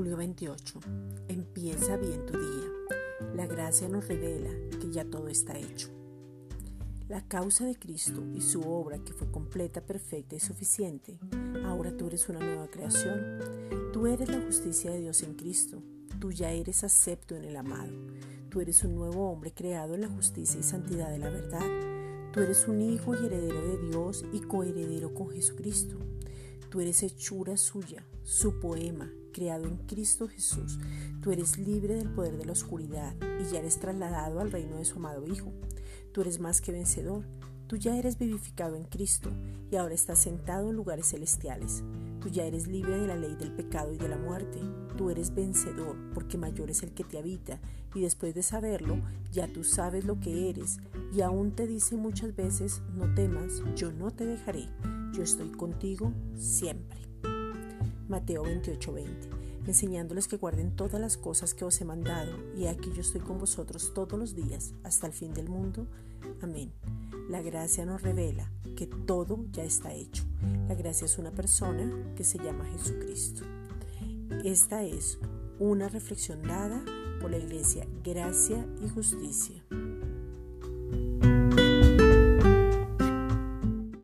28. Empieza bien tu día. La gracia nos revela que ya todo está hecho. La causa de Cristo y su obra que fue completa, perfecta y suficiente. Ahora tú eres una nueva creación. Tú eres la justicia de Dios en Cristo. Tú ya eres acepto en el amado. Tú eres un nuevo hombre creado en la justicia y santidad de la verdad. Tú eres un hijo y heredero de Dios y coheredero con Jesucristo. Tú eres hechura suya, su poema, creado en Cristo Jesús. Tú eres libre del poder de la oscuridad y ya eres trasladado al reino de su amado Hijo. Tú eres más que vencedor. Tú ya eres vivificado en Cristo y ahora estás sentado en lugares celestiales. Tú ya eres libre de la ley del pecado y de la muerte. Tú eres vencedor porque mayor es el que te habita y después de saberlo ya tú sabes lo que eres y aún te dice muchas veces no temas, yo no te dejaré, yo estoy contigo siempre. Mateo 28:20, enseñándoles que guarden todas las cosas que os he mandado, y aquí yo estoy con vosotros todos los días, hasta el fin del mundo. Amén. La gracia nos revela que todo ya está hecho. La gracia es una persona que se llama Jesucristo. Esta es una reflexión dada por la Iglesia Gracia y Justicia.